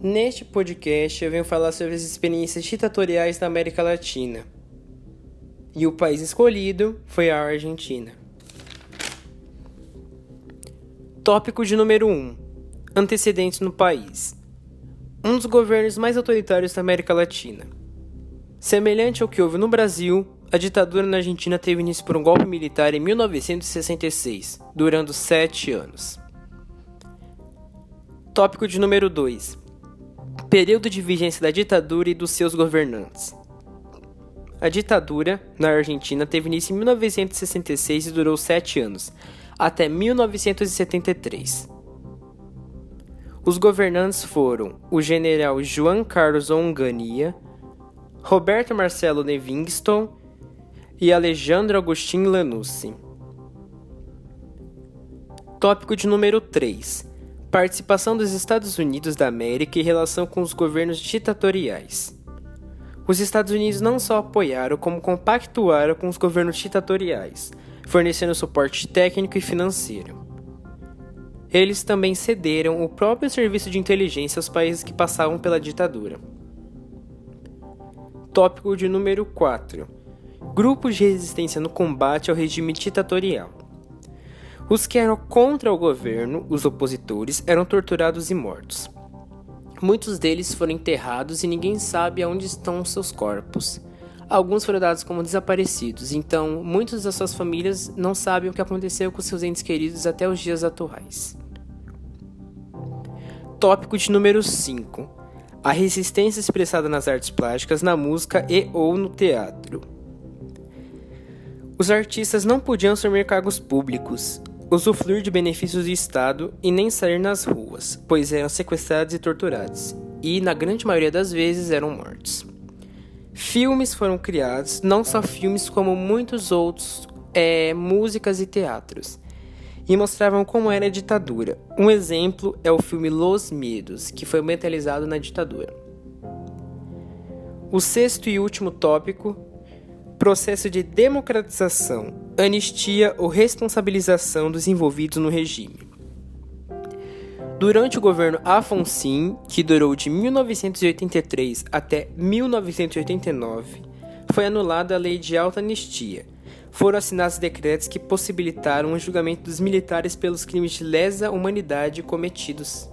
Neste podcast eu venho falar sobre as experiências ditatoriais da América Latina. E o país escolhido foi a Argentina. Tópico de número 1: Antecedentes no país. Um dos governos mais autoritários da América Latina. Semelhante ao que houve no Brasil, a ditadura na Argentina teve início por um golpe militar em 1966, durando sete anos. Tópico de número 2: Período de vigência da ditadura e dos seus governantes. A ditadura na Argentina teve início em 1966 e durou sete anos, até 1973. Os governantes foram o general Juan Carlos Onganía, Roberto Marcelo Livingston e Alejandro Agostinho Lanucci. Tópico de número 3: Participação dos Estados Unidos da América em relação com os governos ditatoriais. Os Estados Unidos não só apoiaram, como compactuaram com os governos ditatoriais, fornecendo suporte técnico e financeiro. Eles também cederam o próprio serviço de inteligência aos países que passavam pela ditadura. Tópico de número 4: Grupos de resistência no combate ao regime ditatorial. Os que eram contra o governo, os opositores, eram torturados e mortos. Muitos deles foram enterrados e ninguém sabe aonde estão seus corpos. Alguns foram dados como desaparecidos, então muitas das suas famílias não sabem o que aconteceu com seus entes queridos até os dias atuais. Tópico de número 5: A resistência expressada nas artes plásticas, na música e ou no teatro. Os artistas não podiam assumir cargos públicos, usufruir de benefícios do Estado e nem sair nas ruas, pois eram sequestrados e torturados, e na grande maioria das vezes eram mortos. Filmes foram criados, não só filmes como muitos outros, é, músicas e teatros, e mostravam como era a ditadura. Um exemplo é o filme Los Medos, que foi mentalizado na ditadura. O sexto e último tópico processo de democratização, anistia ou responsabilização dos envolvidos no regime. Durante o governo Afonso, que durou de 1983 até 1989, foi anulada a lei de alta anistia. Foram assinados decretos que possibilitaram o julgamento dos militares pelos crimes de lesa humanidade cometidos.